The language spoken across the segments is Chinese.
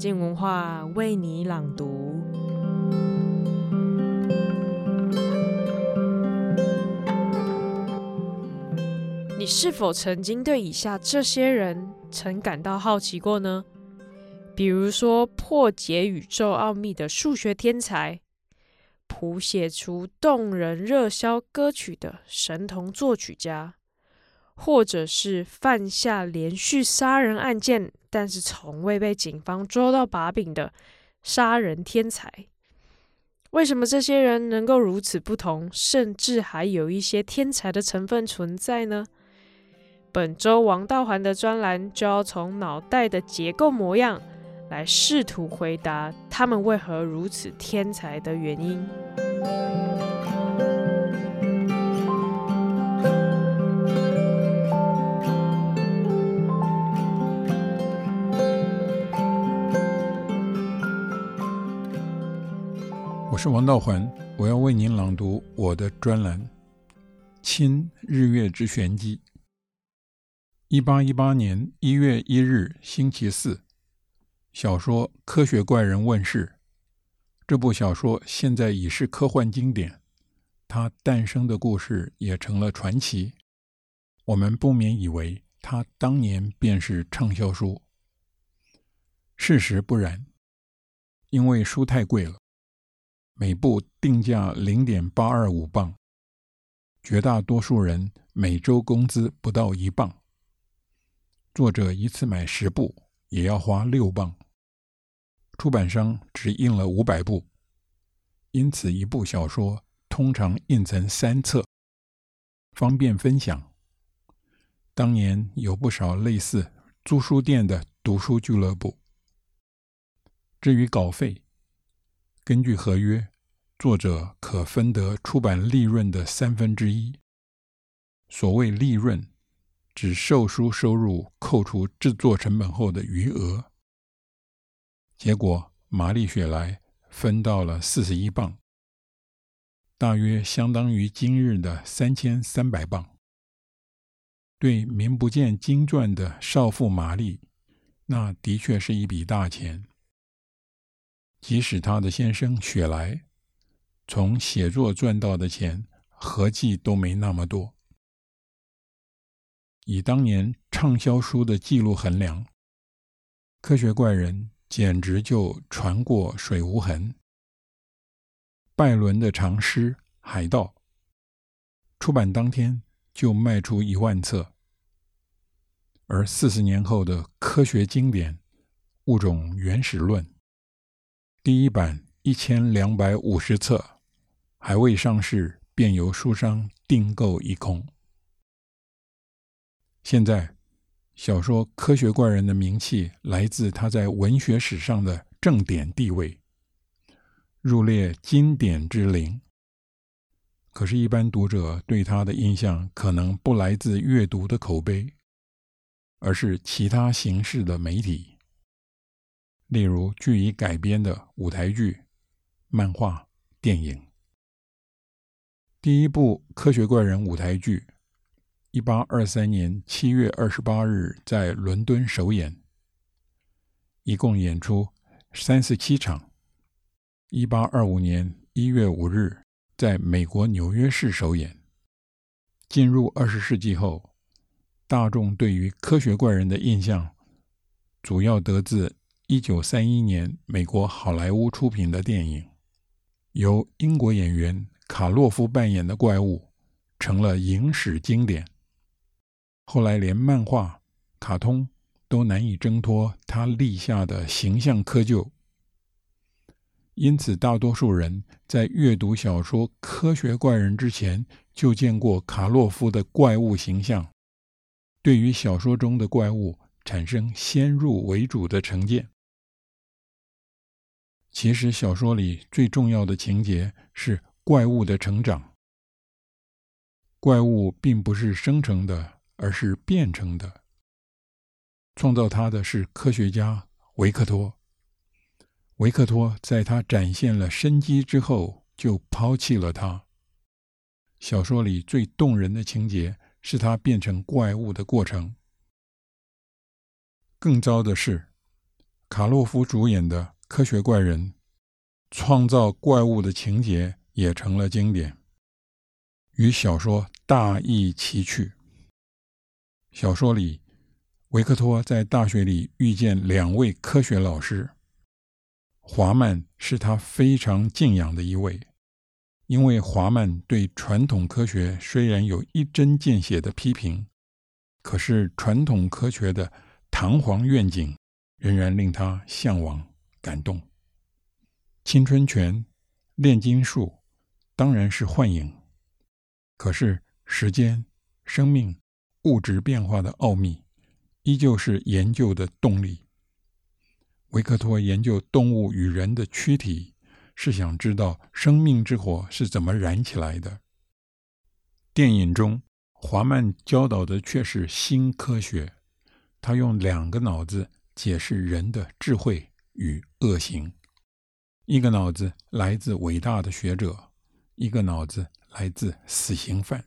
静文化为你朗读。你是否曾经对以下这些人曾感到好奇过呢？比如说，破解宇宙奥秘的数学天才，谱写出动人热销歌曲的神童作曲家，或者是犯下连续杀人案件，但是从未被警方抓到把柄的杀人天才。为什么这些人能够如此不同，甚至还有一些天才的成分存在呢？本周王道环的专栏就要从脑袋的结构模样来试图回答他们为何如此天才的原因。是王道环，我要为您朗读我的专栏《亲日月之玄机》。一八一八年一月一日，星期四，小说《科学怪人》问世。这部小说现在已是科幻经典，它诞生的故事也成了传奇。我们不免以为它当年便是畅销书。事实不然，因为书太贵了，每部定价零点八二五镑，绝大多数人每周工资不到一镑。作者一次买十部，也要花六镑。出版商只印了五百部，因此一部小说通常印成三册，方便分享。当年有不少类似租书店的读书俱乐部。至于稿费，根据合约，作者可分得出版利润的三分之一。所谓利润。指售书收入扣除制作成本后的余额。结果，玛丽雪莱分到了四十一镑，大约相当于今日的三千三百镑。对名不见经传的少妇玛丽，那的确是一笔大钱。即使她的先生雪莱，从写作赚到的钱，合计都没那么多。以当年畅销书的记录衡量，《科学怪人》简直就船过水无痕。拜伦的长诗《海盗》出版当天就卖出一万册，而四十年后的科学经典《物种原始论》第一版一千两百五十册，还未上市便由书商订购一空。现在，小说《科学怪人》的名气来自他在文学史上的正典地位，入列经典之林。可是，一般读者对他的印象可能不来自阅读的口碑，而是其他形式的媒体，例如据以改编的舞台剧、漫画、电影。第一部《科学怪人》舞台剧。一八二三年七月二十八日在伦敦首演，一共演出三十七场。一八二五年一月五日在美国纽约市首演。进入二十世纪后，大众对于科学怪人的印象，主要得自一九三一年美国好莱坞出品的电影，由英国演员卡洛夫扮演的怪物，成了影史经典。后来，连漫画、卡通都难以挣脱他立下的形象窠臼，因此大多数人在阅读小说《科学怪人》之前，就见过卡洛夫的怪物形象，对于小说中的怪物产生先入为主的成见。其实，小说里最重要的情节是怪物的成长，怪物并不是生成的。而是变成的。创造它的是科学家维克托。维克托在他展现了生机之后，就抛弃了他。小说里最动人的情节是他变成怪物的过程。更糟的是，卡洛夫主演的《科学怪人》，创造怪物的情节也成了经典，与小说大异其趣。小说里，维克托在大学里遇见两位科学老师，华曼是他非常敬仰的一位，因为华曼对传统科学虽然有一针见血的批评，可是传统科学的堂皇愿景仍然令他向往、感动。青春拳、炼金术当然是幻影，可是时间、生命。物质变化的奥秘，依旧是研究的动力。维克托研究动物与人的躯体，是想知道生命之火是怎么燃起来的。电影中，华曼教导的却是新科学，他用两个脑子解释人的智慧与恶行。一个脑子来自伟大的学者，一个脑子来自死刑犯。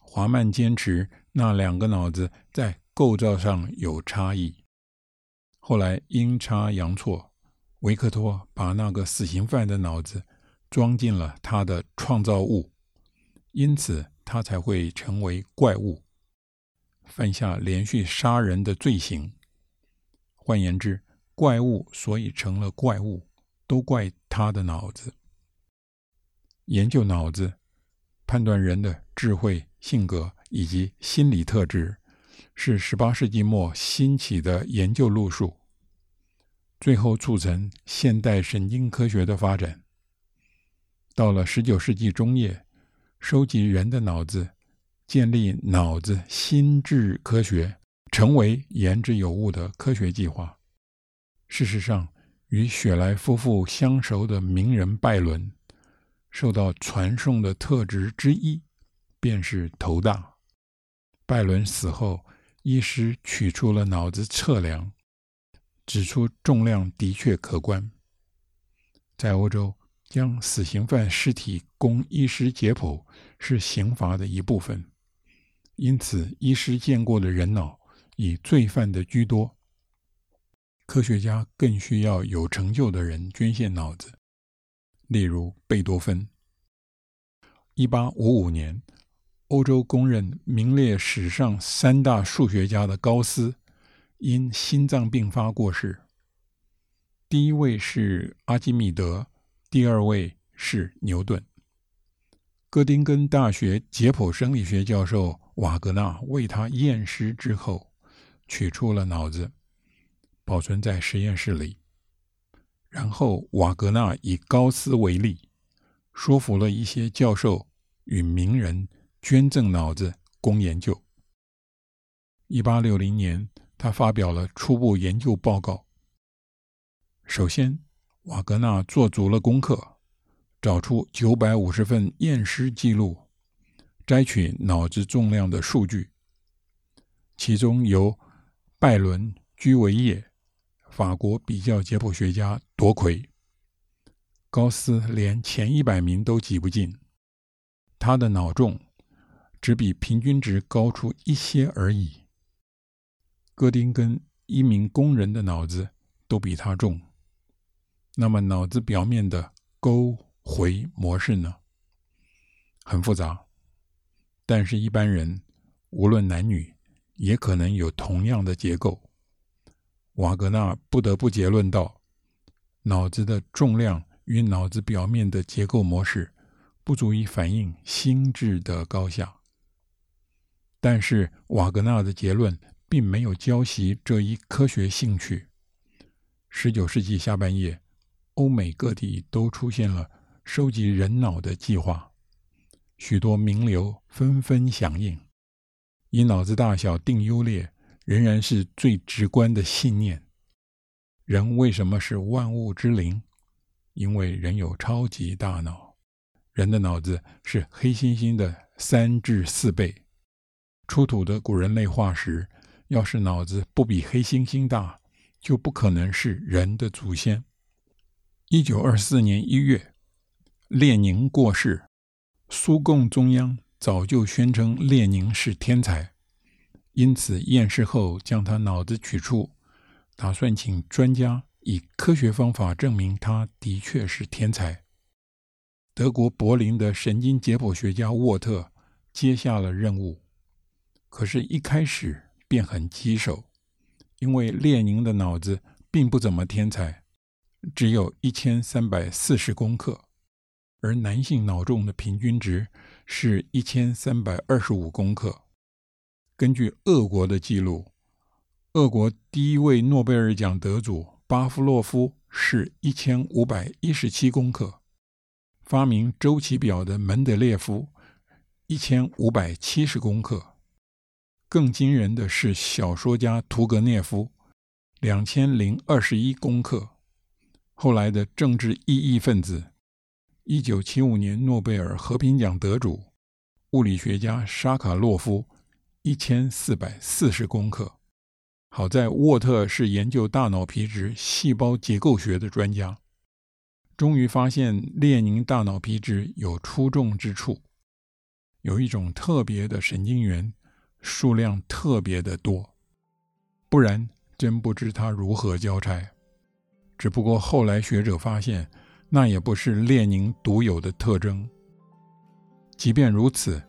华曼坚持那两个脑子在构造上有差异。后来阴差阳错，维克托把那个死刑犯的脑子装进了他的创造物，因此他才会成为怪物，犯下连续杀人的罪行。换言之，怪物所以成了怪物，都怪他的脑子。研究脑子，判断人的智慧。性格以及心理特质是十八世纪末兴起的研究路数，最后促成现代神经科学的发展。到了十九世纪中叶，收集人的脑子，建立脑子心智科学，成为言之有物的科学计划。事实上，与雪莱夫妇相熟的名人拜伦，受到传颂的特质之一。便是头大。拜伦死后，医师取出了脑子测量，指出重量的确可观。在欧洲，将死刑犯尸体供医师解剖是刑罚的一部分，因此医师见过的人脑以罪犯的居多。科学家更需要有成就的人捐献脑子，例如贝多芬。一八五五年。欧洲公认名列史上三大数学家的高斯，因心脏病发过世。第一位是阿基米德，第二位是牛顿。哥丁根大学解剖生理学教授瓦格纳为他验尸之后，取出了脑子，保存在实验室里。然后瓦格纳以高斯为例，说服了一些教授与名人。捐赠脑子供研究。一八六零年，他发表了初步研究报告。首先，瓦格纳做足了功课，找出九百五十份验尸记录，摘取脑子重量的数据，其中由拜伦居为业，法国比较解剖学家夺魁，高斯连前一百名都挤不进，他的脑重。只比平均值高出一些而已。哥丁根一名工人的脑子都比他重，那么脑子表面的沟回模式呢？很复杂，但是一般人无论男女也可能有同样的结构。瓦格纳不得不结论道：脑子的重量与脑子表面的结构模式不足以反映心智的高下。但是瓦格纳的结论并没有浇熄这一科学兴趣。十九世纪下半叶，欧美各地都出现了收集人脑的计划，许多名流纷纷响应。以脑子大小定优劣，仍然是最直观的信念。人为什么是万物之灵？因为人有超级大脑，人的脑子是黑猩猩的三至四倍。出土的古人类化石，要是脑子不比黑猩猩大，就不可能是人的祖先。一九二四年一月，列宁过世，苏共中央早就宣称列宁是天才，因此验尸后将他脑子取出，打算请专家以科学方法证明他的确是天才。德国柏林的神经解剖学家沃特接下了任务，可是，一开始便很棘手，因为列宁的脑子并不怎么天才，只有一千三百四十公克，而男性脑重的平均值是一千三百二十五公克。根据俄国的记录，俄国第一位诺贝尔奖得主巴夫洛夫是一千五百一十七公克。发明周期表的门德列夫一千五百七十公克，更惊人的是小说家屠格涅夫两千零二十一公克。后来的政治异议分子，一九七五年诺贝尔和平奖得主物理学家沙卡洛夫一千四百四十公克。好在沃特是研究大脑皮质细胞结构学的专家。终于发现列宁大脑皮质有出众之处，有一种特别的神经元，数量特别的多，不然真不知他如何交差。只不过后来学者发现，那也不是列宁独有的特征。即便如此，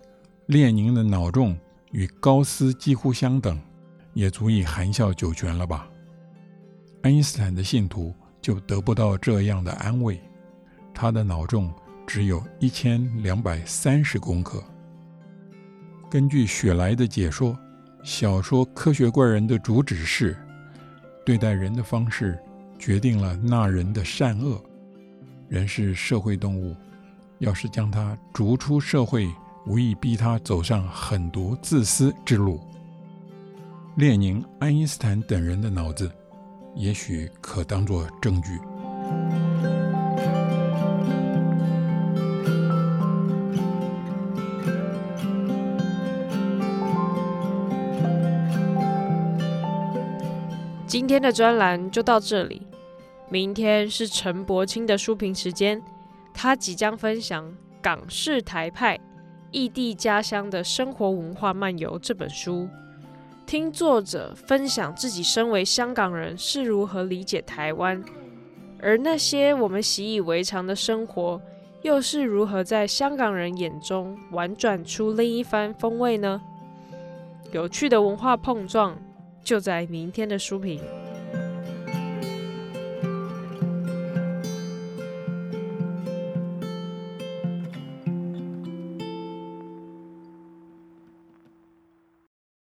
列宁的脑重与高斯几乎相等，也足以含笑九泉了吧？爱因斯坦的信徒。就得不到这样的安慰，他的脑重只有一千两百三十公克。根据雪莱的解说，小说《科学怪人》的主旨是：对待人的方式决定了那人的善恶。人是社会动物，要是将他逐出社会，无意逼他走上狠毒自私之路。列宁、爱因斯坦等人的脑子。也许可当作证据。今天的专栏就到这里，明天是陈伯清的书评时间，他即将分享《港式台派：异地家乡的生活文化漫游》这本书。听作者分享自己身为香港人是如何理解台湾，而那些我们习以为常的生活，又是如何在香港人眼中玩转出另一番风味呢？有趣的文化碰撞，就在明天的书评。